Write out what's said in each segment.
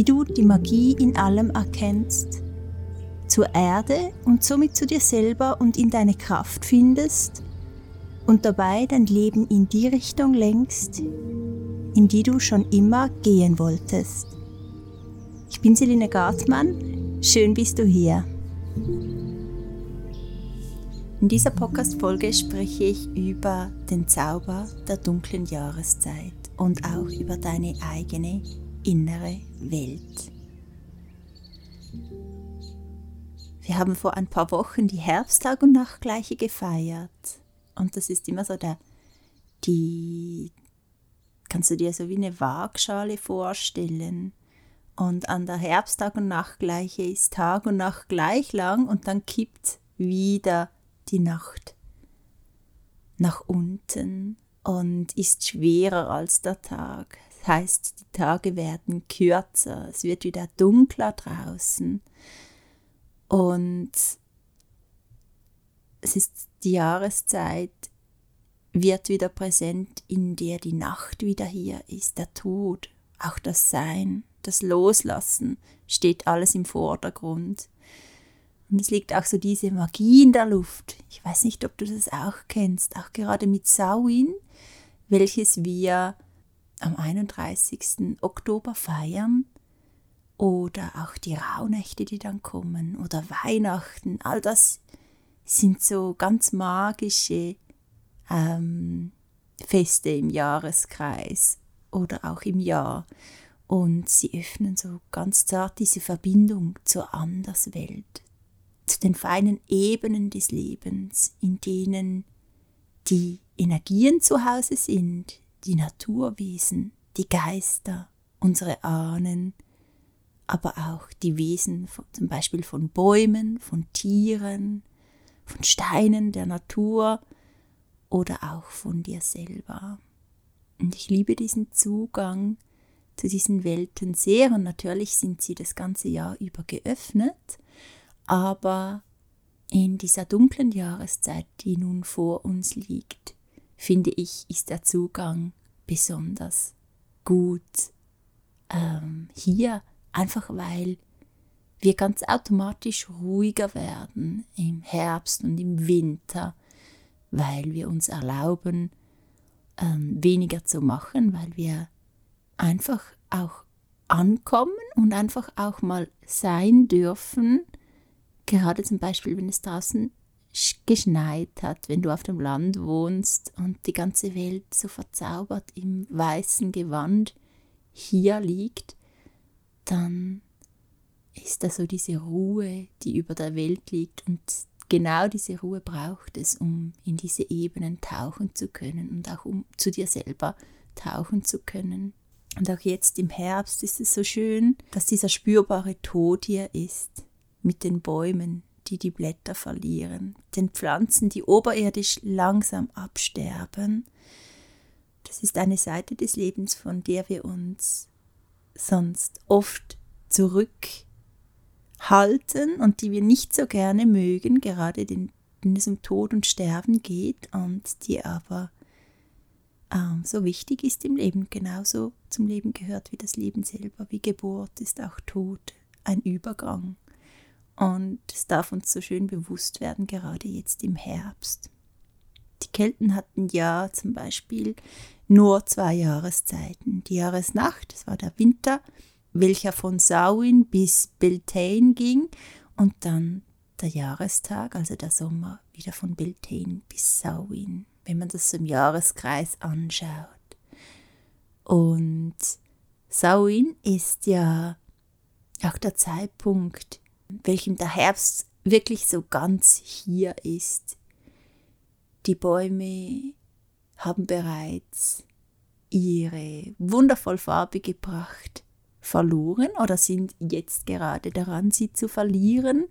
wie du die Magie in allem erkennst, zur Erde und somit zu dir selber und in deine Kraft findest und dabei dein Leben in die Richtung lenkst, in die du schon immer gehen wolltest. Ich bin Selina Gartmann, schön bist du hier. In dieser Podcast-Folge spreche ich über den Zauber der dunklen Jahreszeit und auch über deine eigene innere Welt. Wir haben vor ein paar Wochen die Herbsttag- und Nachtgleiche gefeiert. Und das ist immer so der, die, kannst du dir so wie eine Waagschale vorstellen. Und an der Herbsttag- und Nachtgleiche ist Tag und Nacht gleich lang und dann kippt wieder die Nacht nach unten und ist schwerer als der Tag. Heißt, die Tage werden kürzer, es wird wieder dunkler draußen und es ist die Jahreszeit, wird wieder präsent, in der die Nacht wieder hier ist, der Tod, auch das Sein, das Loslassen steht alles im Vordergrund. Und es liegt auch so diese Magie in der Luft. Ich weiß nicht, ob du das auch kennst, auch gerade mit Samhain, welches wir am 31. Oktober feiern. Oder auch die Rauhnächte, die dann kommen. Oder Weihnachten. All das sind so ganz magische ähm, Feste im Jahreskreis oder auch im Jahr. Und sie öffnen so ganz zart diese Verbindung zur Anderswelt, zu den feinen Ebenen des Lebens, in denen die Energien zu Hause sind, die Naturwesen, die Geister, unsere Ahnen, aber auch die Wesen von, zum Beispiel von Bäumen, von Tieren, von Steinen der Natur oder auch von dir selber. Und ich liebe diesen Zugang zu diesen Welten sehr und natürlich sind sie das ganze Jahr über geöffnet aber in dieser dunklen Jahreszeit, die nun vor uns liegt, finde ich, ist der Zugang besonders gut ähm, hier, einfach weil wir ganz automatisch ruhiger werden im Herbst und im Winter, weil wir uns erlauben, ähm, weniger zu machen, weil wir einfach auch ankommen und einfach auch mal sein dürfen, Gerade zum Beispiel, wenn es draußen geschneit hat, wenn du auf dem Land wohnst und die ganze Welt so verzaubert im weißen Gewand hier liegt, dann ist da so diese Ruhe, die über der Welt liegt und genau diese Ruhe braucht es, um in diese Ebenen tauchen zu können und auch um zu dir selber tauchen zu können. Und auch jetzt im Herbst ist es so schön, dass dieser spürbare Tod hier ist mit den Bäumen, die die Blätter verlieren, den Pflanzen, die oberirdisch langsam absterben. Das ist eine Seite des Lebens, von der wir uns sonst oft zurückhalten und die wir nicht so gerne mögen, gerade wenn es um Tod und Sterben geht und die aber ähm, so wichtig ist im Leben, genauso zum Leben gehört wie das Leben selber, wie Geburt ist auch Tod, ein Übergang. Und es darf uns so schön bewusst werden, gerade jetzt im Herbst. Die Kelten hatten ja zum Beispiel nur zwei Jahreszeiten. Die Jahresnacht, das war der Winter, welcher von Samhain bis Beltane ging, und dann der Jahrestag, also der Sommer, wieder von Beltane bis Samhain, wenn man das im Jahreskreis anschaut. Und Samhain ist ja auch der Zeitpunkt, welchem der Herbst wirklich so ganz hier ist. Die Bäume haben bereits ihre wundervoll farbige Pracht verloren oder sind jetzt gerade daran, sie zu verlieren.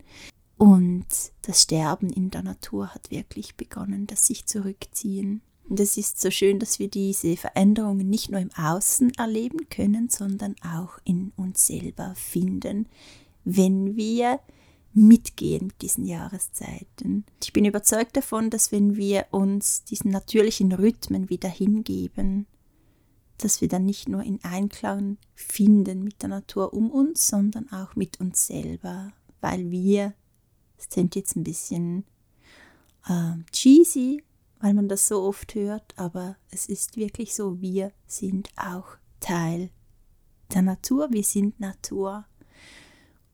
Und das Sterben in der Natur hat wirklich begonnen, das sich zurückziehen. Und es ist so schön, dass wir diese Veränderungen nicht nur im Außen erleben können, sondern auch in uns selber finden, wenn wir mitgehen mit diesen Jahreszeiten. Ich bin überzeugt davon, dass wenn wir uns diesen natürlichen Rhythmen wieder hingeben, dass wir dann nicht nur in Einklang finden mit der Natur um uns, sondern auch mit uns selber, weil wir, klingt jetzt ein bisschen äh, cheesy, weil man das so oft hört, aber es ist wirklich so, wir sind auch Teil der Natur, wir sind Natur.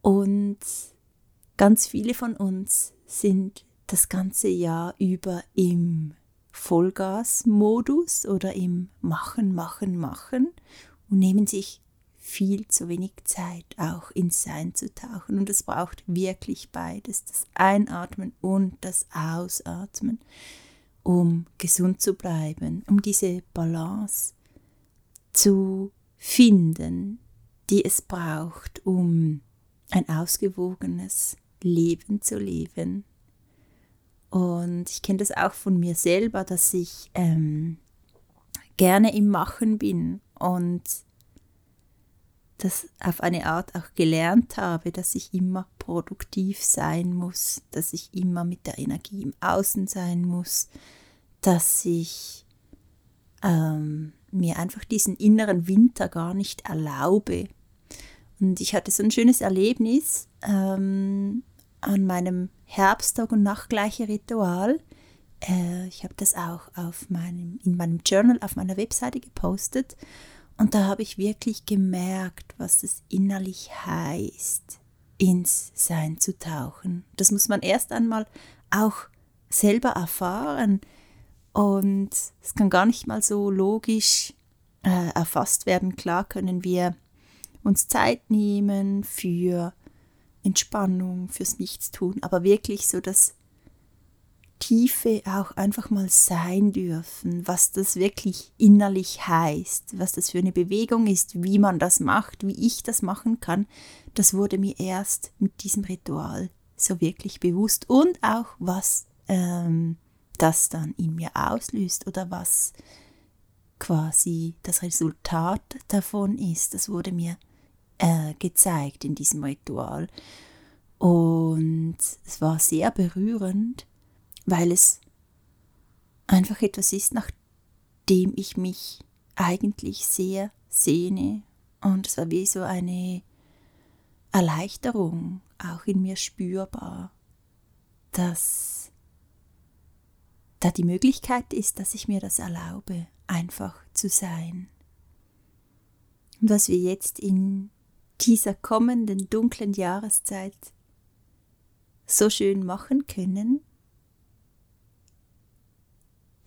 Und ganz viele von uns sind das ganze Jahr über im Vollgasmodus oder im Machen, Machen, Machen und nehmen sich viel zu wenig Zeit, auch ins Sein zu tauchen. Und es braucht wirklich beides, das Einatmen und das Ausatmen, um gesund zu bleiben, um diese Balance zu finden, die es braucht, um ein ausgewogenes Leben zu leben. Und ich kenne das auch von mir selber, dass ich ähm, gerne im Machen bin und das auf eine Art auch gelernt habe, dass ich immer produktiv sein muss, dass ich immer mit der Energie im Außen sein muss, dass ich ähm, mir einfach diesen inneren Winter gar nicht erlaube. Und ich hatte so ein schönes Erlebnis ähm, an meinem Herbsttag und Nachtgleiche Ritual. Äh, ich habe das auch auf meinem, in meinem Journal auf meiner Webseite gepostet. Und da habe ich wirklich gemerkt, was es innerlich heißt, ins Sein zu tauchen. Das muss man erst einmal auch selber erfahren. Und es kann gar nicht mal so logisch äh, erfasst werden. Klar können wir uns Zeit nehmen für Entspannung, fürs Nichtstun, aber wirklich so das Tiefe auch einfach mal sein dürfen, was das wirklich innerlich heißt, was das für eine Bewegung ist, wie man das macht, wie ich das machen kann, das wurde mir erst mit diesem Ritual so wirklich bewusst und auch was ähm, das dann in mir auslöst oder was quasi das Resultat davon ist, das wurde mir äh, gezeigt in diesem Ritual. Und es war sehr berührend, weil es einfach etwas ist, nach dem ich mich eigentlich sehr sehne. Und es war wie so eine Erleichterung auch in mir spürbar, dass da die Möglichkeit ist, dass ich mir das erlaube, einfach zu sein. Und was wir jetzt in dieser kommenden dunklen Jahreszeit so schön machen können,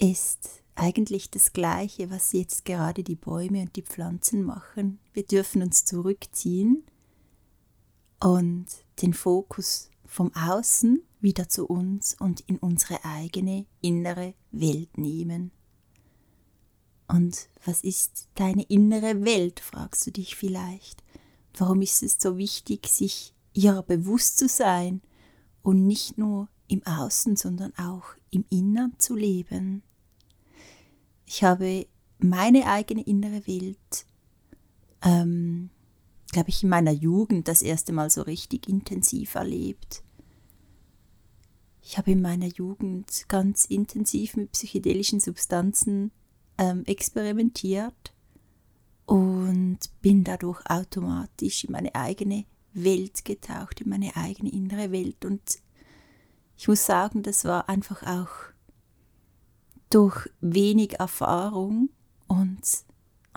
ist eigentlich das Gleiche, was jetzt gerade die Bäume und die Pflanzen machen. Wir dürfen uns zurückziehen und den Fokus vom Außen wieder zu uns und in unsere eigene innere Welt nehmen. Und was ist deine innere Welt, fragst du dich vielleicht. Warum ist es so wichtig, sich ihrer bewusst zu sein und nicht nur im Außen, sondern auch im Innern zu leben? Ich habe meine eigene innere Welt, ähm, glaube ich, in meiner Jugend das erste Mal so richtig intensiv erlebt. Ich habe in meiner Jugend ganz intensiv mit psychedelischen Substanzen ähm, experimentiert und bin dadurch automatisch in meine eigene Welt getaucht, in meine eigene innere Welt. Und ich muss sagen, das war einfach auch durch wenig Erfahrung und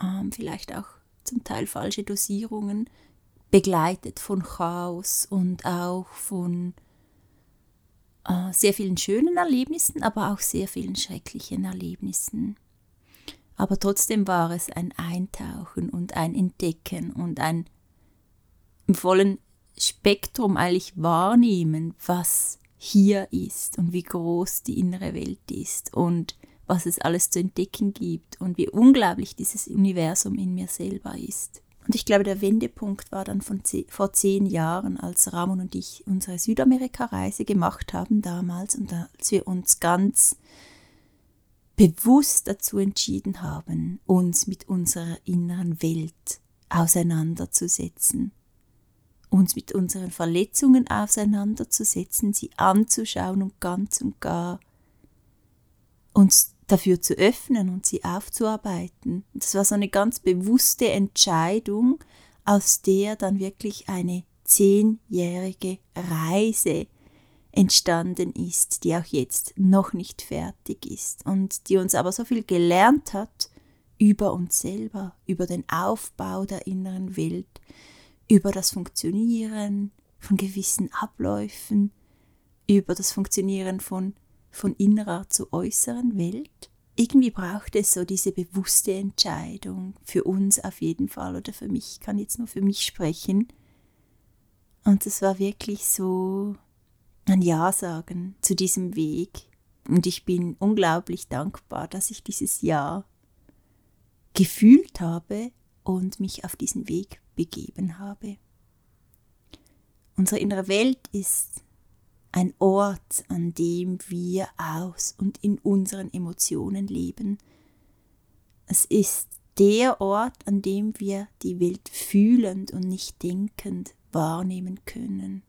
ähm, vielleicht auch zum Teil falsche Dosierungen begleitet von Chaos und auch von äh, sehr vielen schönen Erlebnissen, aber auch sehr vielen schrecklichen Erlebnissen aber trotzdem war es ein Eintauchen und ein Entdecken und ein im vollen Spektrum eigentlich wahrnehmen, was hier ist und wie groß die innere Welt ist und was es alles zu entdecken gibt und wie unglaublich dieses Universum in mir selber ist. Und ich glaube, der Wendepunkt war dann von vor zehn Jahren, als Ramon und ich unsere Südamerika-Reise gemacht haben damals und als wir uns ganz bewusst dazu entschieden haben, uns mit unserer inneren Welt auseinanderzusetzen, uns mit unseren Verletzungen auseinanderzusetzen, sie anzuschauen und ganz und gar uns dafür zu öffnen und sie aufzuarbeiten. Das war so eine ganz bewusste Entscheidung, aus der dann wirklich eine zehnjährige Reise entstanden ist, die auch jetzt noch nicht fertig ist und die uns aber so viel gelernt hat über uns selber, über den Aufbau der inneren Welt, über das Funktionieren von gewissen Abläufen, über das Funktionieren von, von innerer zu äußeren Welt. Irgendwie braucht es so diese bewusste Entscheidung, für uns auf jeden Fall oder für mich, ich kann jetzt nur für mich sprechen. Und es war wirklich so ein Ja sagen zu diesem Weg. Und ich bin unglaublich dankbar, dass ich dieses Ja gefühlt habe und mich auf diesen Weg begeben habe. Unsere innere Welt ist ein Ort, an dem wir aus und in unseren Emotionen leben. Es ist der Ort, an dem wir die Welt fühlend und nicht denkend wahrnehmen können.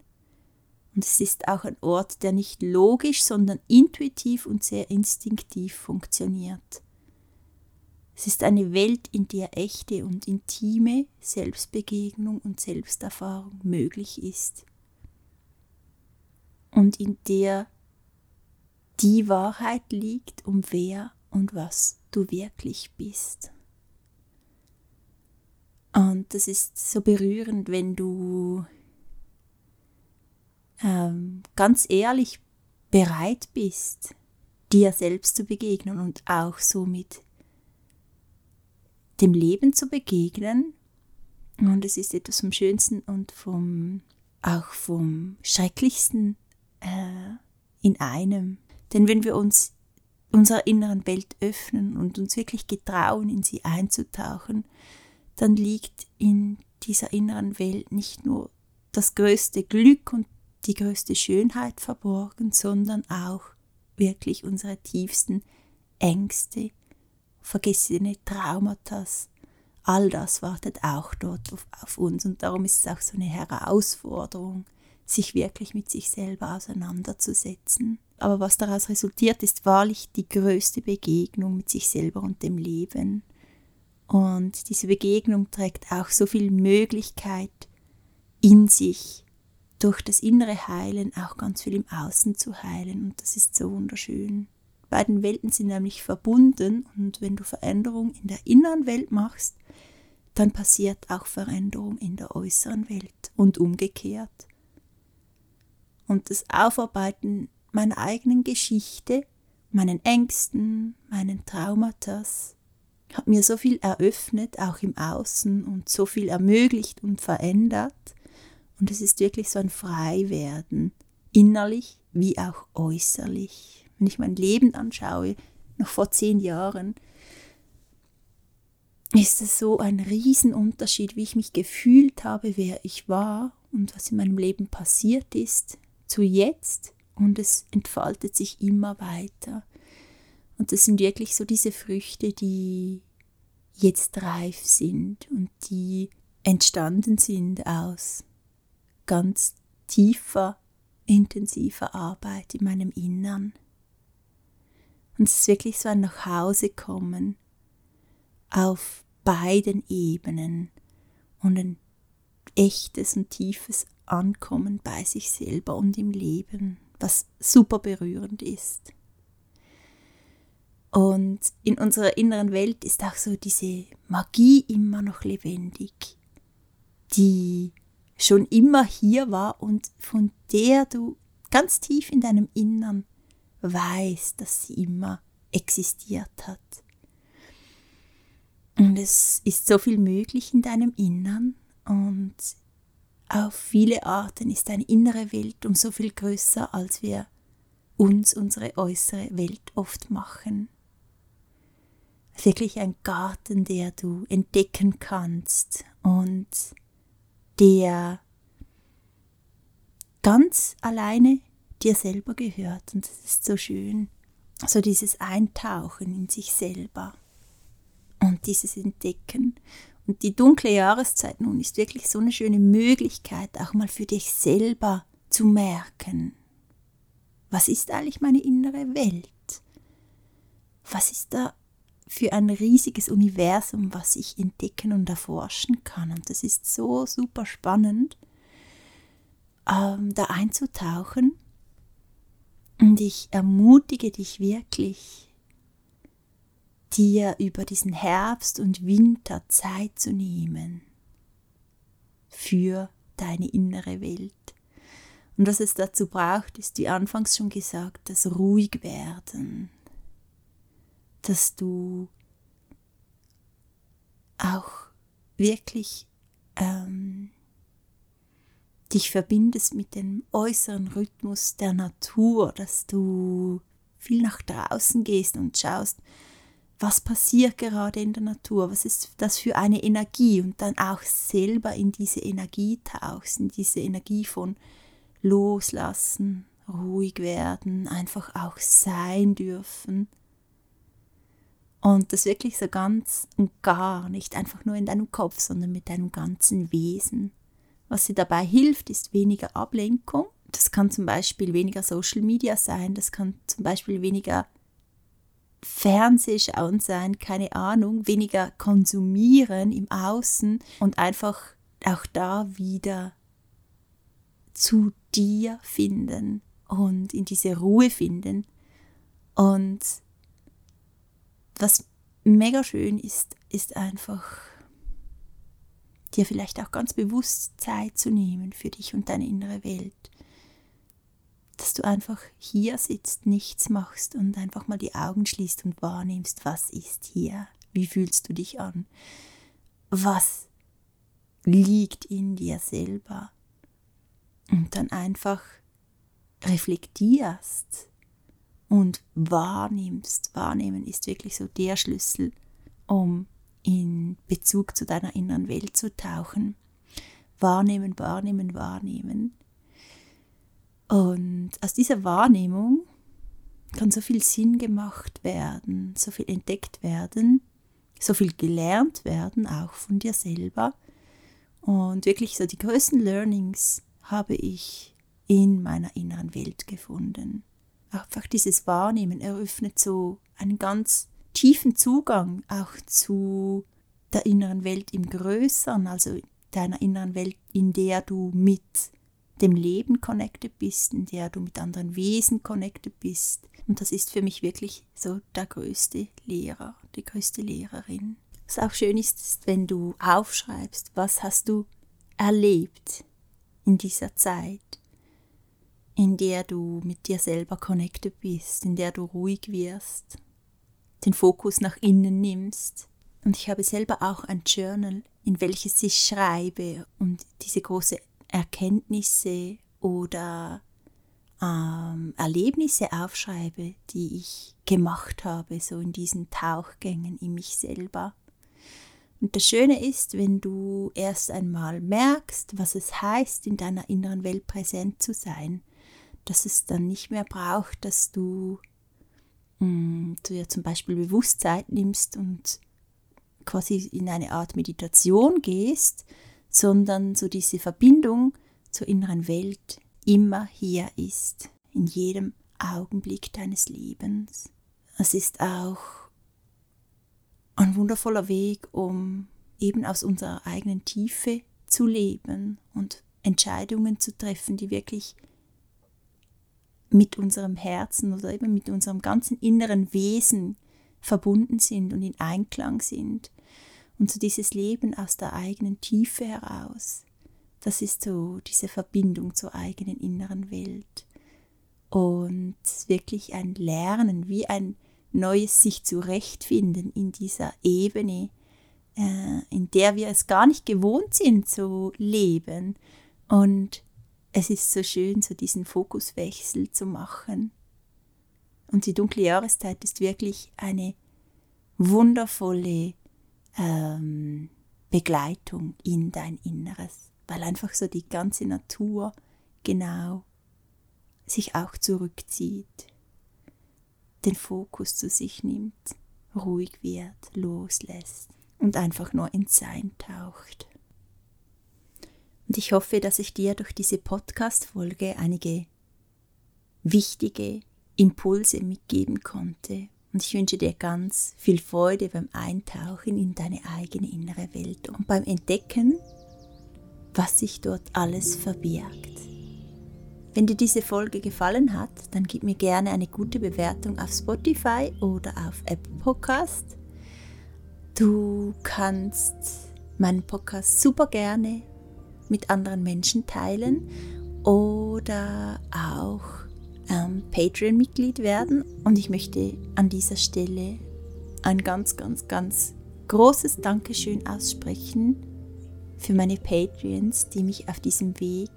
Und es ist auch ein Ort, der nicht logisch, sondern intuitiv und sehr instinktiv funktioniert. Es ist eine Welt, in der echte und intime Selbstbegegnung und Selbsterfahrung möglich ist. Und in der die Wahrheit liegt, um wer und was du wirklich bist. Und das ist so berührend, wenn du ähm, ganz ehrlich bereit bist, dir selbst zu begegnen und auch somit dem Leben zu begegnen. Und es ist etwas vom Schönsten und vom, auch vom Schrecklichsten äh, in einem. Denn wenn wir uns unserer inneren Welt öffnen und uns wirklich getrauen, in sie einzutauchen, dann liegt in dieser inneren Welt nicht nur das größte Glück und die größte Schönheit verborgen, sondern auch wirklich unsere tiefsten Ängste, vergessene Traumata. All das wartet auch dort auf, auf, uns und darum ist es auch so eine Herausforderung, sich wirklich mit sich selber auseinanderzusetzen. Aber was daraus resultiert, ist wahrlich die größte Begegnung mit sich selber und dem Leben. Und diese Begegnung trägt auch so viel Möglichkeit in sich, durch das innere Heilen auch ganz viel im Außen zu heilen. Und das ist so wunderschön. Beiden Welten sind nämlich verbunden und wenn du Veränderung in der inneren Welt machst, dann passiert auch Veränderung in der äußeren Welt und umgekehrt. Und das Aufarbeiten meiner eigenen Geschichte, meinen Ängsten, meinen Traumata, hat mir so viel eröffnet, auch im Außen und so viel ermöglicht und verändert, und es ist wirklich so ein Freiwerden, innerlich wie auch äußerlich. Wenn ich mein Leben anschaue, noch vor zehn Jahren, ist es so ein Riesenunterschied, wie ich mich gefühlt habe, wer ich war und was in meinem Leben passiert ist, zu jetzt. Und es entfaltet sich immer weiter. Und das sind wirklich so diese Früchte, die jetzt reif sind und die entstanden sind aus ganz tiefer, intensiver Arbeit in meinem Innern. Und es ist wirklich so ein Nachhausekommen auf beiden Ebenen und ein echtes und tiefes Ankommen bei sich selber und im Leben, was super berührend ist. Und in unserer inneren Welt ist auch so diese Magie immer noch lebendig, die schon immer hier war und von der du ganz tief in deinem Innern weißt, dass sie immer existiert hat. Und es ist so viel möglich in deinem Innern und auf viele Arten ist deine innere Welt um so viel größer, als wir uns unsere äußere Welt oft machen. wirklich ein Garten, der du entdecken kannst und der ganz alleine dir selber gehört. Und das ist so schön. So dieses Eintauchen in sich selber und dieses Entdecken. Und die dunkle Jahreszeit nun ist wirklich so eine schöne Möglichkeit, auch mal für dich selber zu merken, was ist eigentlich meine innere Welt? Was ist da für ein riesiges Universum, was ich entdecken und erforschen kann? Und das ist so super spannend, ähm, da einzutauchen. Und ich ermutige dich wirklich, dir über diesen Herbst und Winter Zeit zu nehmen für deine innere Welt. Und was es dazu braucht, ist, wie anfangs schon gesagt, das ruhig werden, dass du auch wirklich ähm, dich verbindest mit dem äußeren Rhythmus der Natur, dass du viel nach draußen gehst und schaust, was passiert gerade in der Natur, was ist das für eine Energie und dann auch selber in diese Energie tauchst, in diese Energie von Loslassen, ruhig werden, einfach auch sein dürfen. Und das wirklich so ganz und gar, nicht einfach nur in deinem Kopf, sondern mit deinem ganzen Wesen. Was dir dabei hilft, ist weniger Ablenkung. Das kann zum Beispiel weniger Social Media sein, das kann zum Beispiel weniger Fernsehschauen sein, keine Ahnung, weniger konsumieren im Außen und einfach auch da wieder zu dir finden und in diese Ruhe finden. Und was mega schön ist, ist einfach dir vielleicht auch ganz bewusst Zeit zu nehmen für dich und deine innere Welt. Dass du einfach hier sitzt, nichts machst und einfach mal die Augen schließt und wahrnimmst, was ist hier, wie fühlst du dich an, was liegt in dir selber? Und dann einfach reflektierst und wahrnimmst. Wahrnehmen ist wirklich so der Schlüssel, um in Bezug zu deiner inneren Welt zu tauchen. Wahrnehmen, wahrnehmen, wahrnehmen. Und aus dieser Wahrnehmung kann so viel Sinn gemacht werden, so viel entdeckt werden, so viel gelernt werden, auch von dir selber. Und wirklich so die größten Learnings habe ich in meiner inneren Welt gefunden. Einfach dieses Wahrnehmen eröffnet so einen ganz tiefen Zugang auch zu der inneren Welt im Größeren, also deiner inneren Welt, in der du mit dem Leben connected bist, in der du mit anderen Wesen connected bist. Und das ist für mich wirklich so der größte Lehrer, die größte Lehrerin. Was auch schön ist, ist, wenn du aufschreibst, was hast du erlebt in dieser Zeit, in der du mit dir selber connected bist, in der du ruhig wirst, den Fokus nach innen nimmst. Und ich habe selber auch ein Journal, in welches ich schreibe und diese große Erkenntnisse oder ähm, Erlebnisse aufschreibe, die ich gemacht habe, so in diesen Tauchgängen in mich selber. Und das Schöne ist, wenn du erst einmal merkst, was es heißt, in deiner inneren Welt präsent zu sein, dass es dann nicht mehr braucht, dass du mh, mm, dir zum Beispiel Bewusstsein nimmst und quasi in eine Art Meditation gehst, sondern so diese Verbindung zur inneren Welt immer hier ist, in jedem Augenblick deines Lebens. Es ist auch ein wundervoller Weg, um eben aus unserer eigenen Tiefe zu leben und Entscheidungen zu treffen, die wirklich mit unserem Herzen oder eben mit unserem ganzen inneren Wesen verbunden sind und in Einklang sind und so dieses Leben aus der eigenen Tiefe heraus, das ist so diese Verbindung zur eigenen inneren Welt. Und wirklich ein Lernen, wie ein neues sich zurechtfinden in dieser Ebene, äh, in der wir es gar nicht gewohnt sind zu leben. Und es ist so schön, so diesen Fokuswechsel zu machen. Und die dunkle Jahreszeit ist wirklich eine wundervolle ähm, Begleitung in dein Inneres, weil einfach so die ganze Natur genau sich auch zurückzieht, den Fokus zu sich nimmt, ruhig wird, loslässt und einfach nur ins Sein taucht. Und ich hoffe, dass ich dir durch diese Podcast-Folge einige wichtige Impulse mitgeben konnte. Und ich wünsche dir ganz viel Freude beim Eintauchen in deine eigene innere Welt und beim Entdecken, was sich dort alles verbirgt. Wenn dir diese Folge gefallen hat, dann gib mir gerne eine gute Bewertung auf Spotify oder auf Apple Podcast. Du kannst meinen Podcast super gerne mit anderen Menschen teilen oder auch ähm, Patreon-Mitglied werden. Und ich möchte an dieser Stelle ein ganz, ganz, ganz großes Dankeschön aussprechen für meine Patreons, die mich auf diesem Weg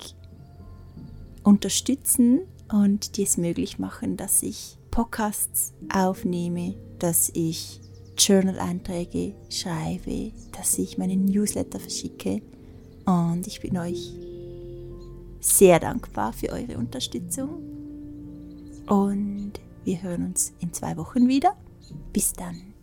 unterstützen und die es möglich machen, dass ich Podcasts aufnehme, dass ich Journal-Einträge schreibe, dass ich meinen Newsletter verschicke. Und ich bin euch sehr dankbar für eure Unterstützung. Und wir hören uns in zwei Wochen wieder. Bis dann.